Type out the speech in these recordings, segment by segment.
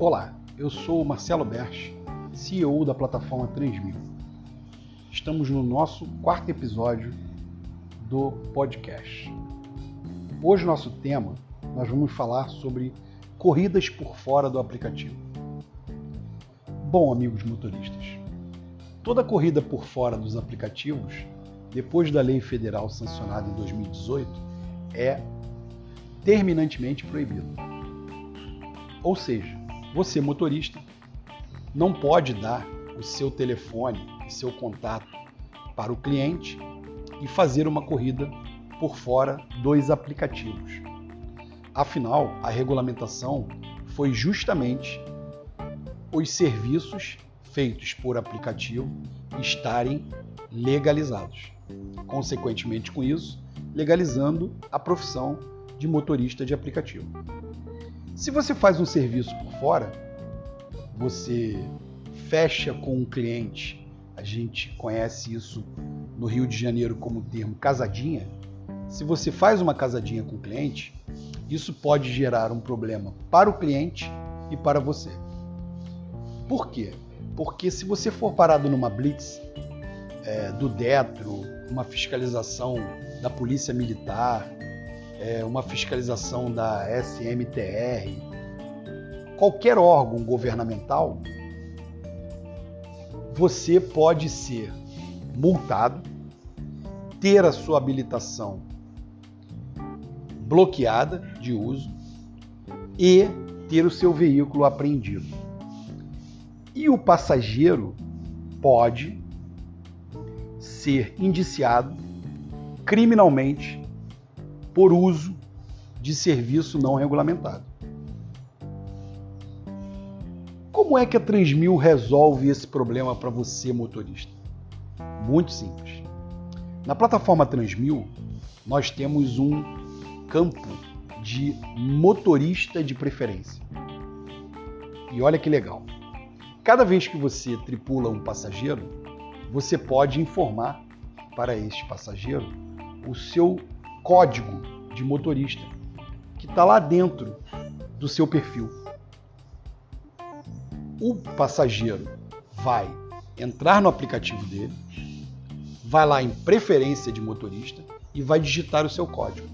Olá, eu sou Marcelo Berch, CEO da plataforma Transmil. Estamos no nosso quarto episódio do podcast. Hoje, nosso tema, nós vamos falar sobre corridas por fora do aplicativo. Bom, amigos motoristas, toda corrida por fora dos aplicativos, depois da lei federal sancionada em 2018, é terminantemente proibida. Ou seja, você, motorista, não pode dar o seu telefone e seu contato para o cliente e fazer uma corrida por fora dos aplicativos. Afinal, a regulamentação foi justamente os serviços feitos por aplicativo estarem legalizados. Consequentemente, com isso, legalizando a profissão de motorista de aplicativo. Se você faz um serviço por fora, você fecha com um cliente, a gente conhece isso no Rio de Janeiro como termo casadinha. Se você faz uma casadinha com o cliente, isso pode gerar um problema para o cliente e para você. Por quê? Porque se você for parado numa blitz é, do Detro, uma fiscalização da Polícia Militar, é, uma fiscalização da SMTR, qualquer órgão governamental, você pode ser multado, ter a sua habilitação bloqueada de uso e ter o seu veículo apreendido. E o passageiro pode ser indiciado criminalmente por uso de serviço não regulamentado. Como é que a Transmil resolve esse problema para você, motorista? Muito simples. Na plataforma Transmil, nós temos um campo de motorista de preferência. E olha que legal. Cada vez que você tripula um passageiro, você pode informar para este passageiro o seu código de motorista que está lá dentro do seu perfil. O passageiro vai entrar no aplicativo dele, vai lá em preferência de motorista e vai digitar o seu código.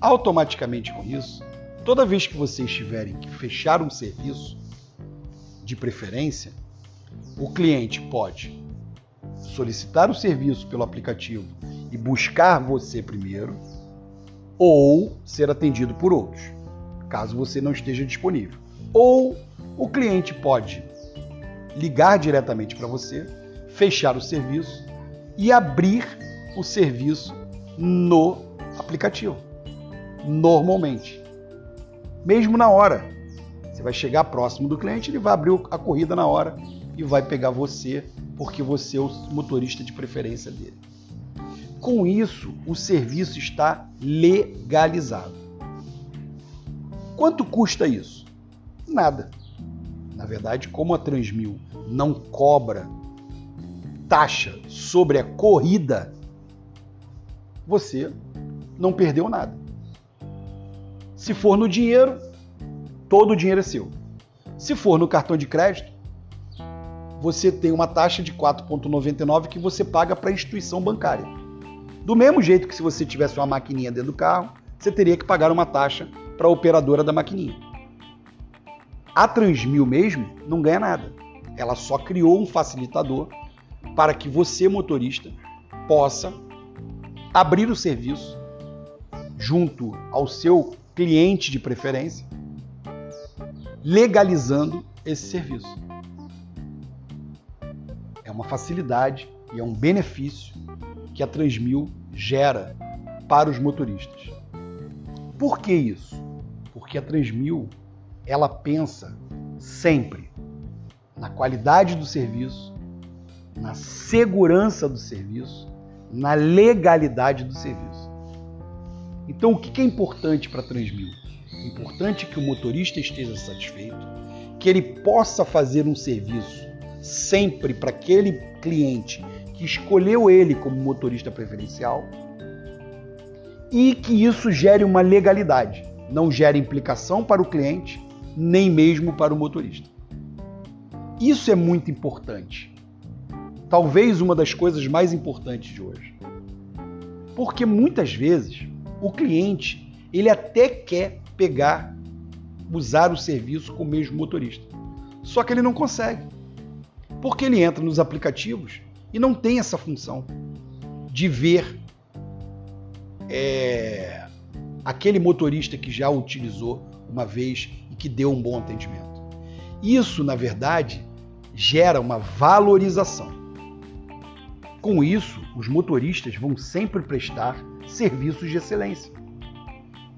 Automaticamente com isso, toda vez que vocês tiverem que fechar um serviço de preferência, o cliente pode solicitar o serviço pelo aplicativo e buscar você primeiro, ou ser atendido por outros, caso você não esteja disponível. Ou o cliente pode ligar diretamente para você, fechar o serviço e abrir o serviço no aplicativo. Normalmente. Mesmo na hora. Você vai chegar próximo do cliente, ele vai abrir a corrida na hora e vai pegar você, porque você é o motorista de preferência dele. Com isso, o serviço está legalizado. Quanto custa isso? Nada. Na verdade, como a Transmil não cobra taxa sobre a corrida, você não perdeu nada. Se for no dinheiro, todo o dinheiro é seu. Se for no cartão de crédito, você tem uma taxa de 4,99 que você paga para a instituição bancária. Do mesmo jeito que se você tivesse uma maquininha dentro do carro, você teria que pagar uma taxa para a operadora da maquininha. A Transmil mesmo não ganha nada. Ela só criou um facilitador para que você, motorista, possa abrir o serviço junto ao seu cliente de preferência, legalizando esse serviço. É uma facilidade e é um benefício que a Transmil gera para os motoristas. Por que isso? Porque a Transmil ela pensa sempre na qualidade do serviço, na segurança do serviço, na legalidade do serviço. Então, o que é importante para a Transmil? É importante que o motorista esteja satisfeito, que ele possa fazer um serviço sempre para aquele cliente que escolheu ele como motorista preferencial e que isso gere uma legalidade, não gere implicação para o cliente nem mesmo para o motorista. Isso é muito importante. Talvez uma das coisas mais importantes de hoje. Porque muitas vezes o cliente, ele até quer pegar, usar o serviço com o mesmo motorista. Só que ele não consegue. Porque ele entra nos aplicativos e não tem essa função de ver é, aquele motorista que já utilizou uma vez e que deu um bom atendimento. Isso, na verdade, gera uma valorização. Com isso, os motoristas vão sempre prestar serviços de excelência.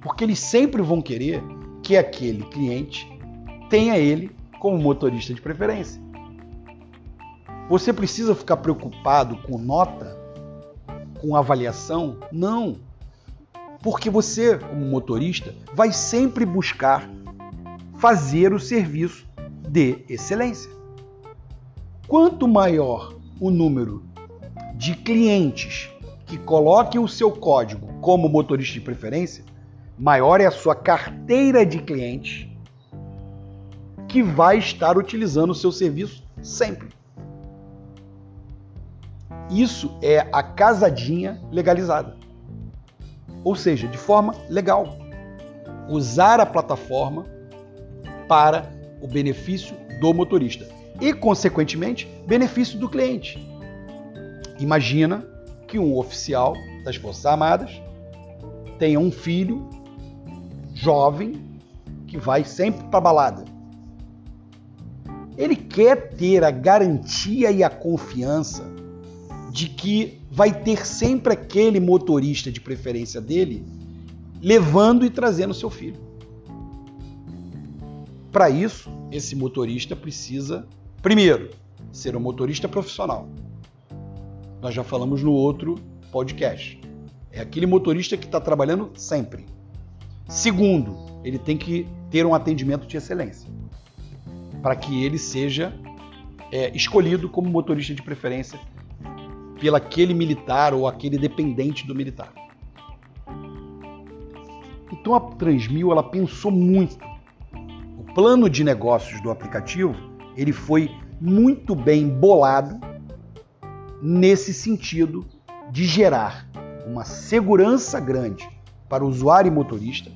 Porque eles sempre vão querer que aquele cliente tenha ele como motorista de preferência. Você precisa ficar preocupado com nota, com avaliação? Não. Porque você, como motorista, vai sempre buscar fazer o serviço de excelência. Quanto maior o número de clientes que coloquem o seu código como motorista de preferência, maior é a sua carteira de clientes que vai estar utilizando o seu serviço sempre. Isso é a casadinha legalizada. Ou seja, de forma legal. Usar a plataforma para o benefício do motorista e, consequentemente, benefício do cliente. Imagina que um oficial das Forças Armadas tenha um filho jovem que vai sempre para balada. Ele quer ter a garantia e a confiança de que vai ter sempre aquele motorista de preferência dele levando e trazendo seu filho. Para isso, esse motorista precisa, primeiro, ser um motorista profissional. Nós já falamos no outro podcast. É aquele motorista que está trabalhando sempre. Segundo, ele tem que ter um atendimento de excelência para que ele seja é, escolhido como motorista de preferência pelo aquele militar ou aquele dependente do militar. Então a Transmil ela pensou muito. O plano de negócios do aplicativo ele foi muito bem bolado nesse sentido de gerar uma segurança grande para o usuário e motorista,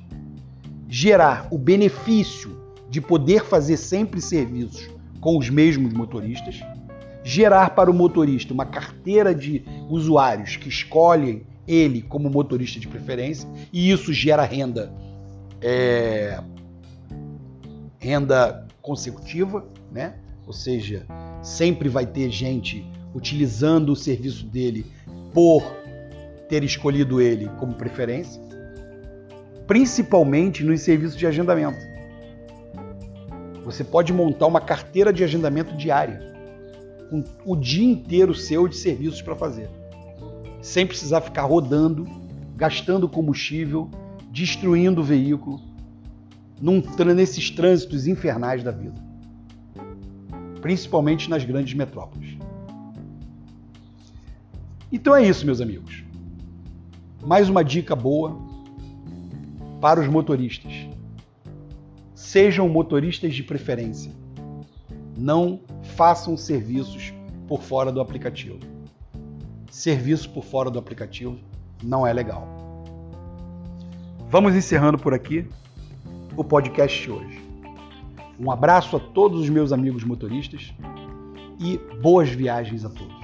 gerar o benefício de poder fazer sempre serviços com os mesmos motoristas gerar para o motorista uma carteira de usuários que escolhem ele como motorista de preferência e isso gera renda é, renda consecutiva, né? Ou seja, sempre vai ter gente utilizando o serviço dele por ter escolhido ele como preferência, principalmente nos serviços de agendamento. Você pode montar uma carteira de agendamento diária com o dia inteiro seu de serviços para fazer, sem precisar ficar rodando, gastando combustível, destruindo o veículo, num, nesses trânsitos infernais da vida, principalmente nas grandes metrópoles. Então é isso, meus amigos. Mais uma dica boa para os motoristas. Sejam motoristas de preferência. Não façam serviços por fora do aplicativo. Serviço por fora do aplicativo não é legal. Vamos encerrando por aqui o podcast de hoje. Um abraço a todos os meus amigos motoristas e boas viagens a todos.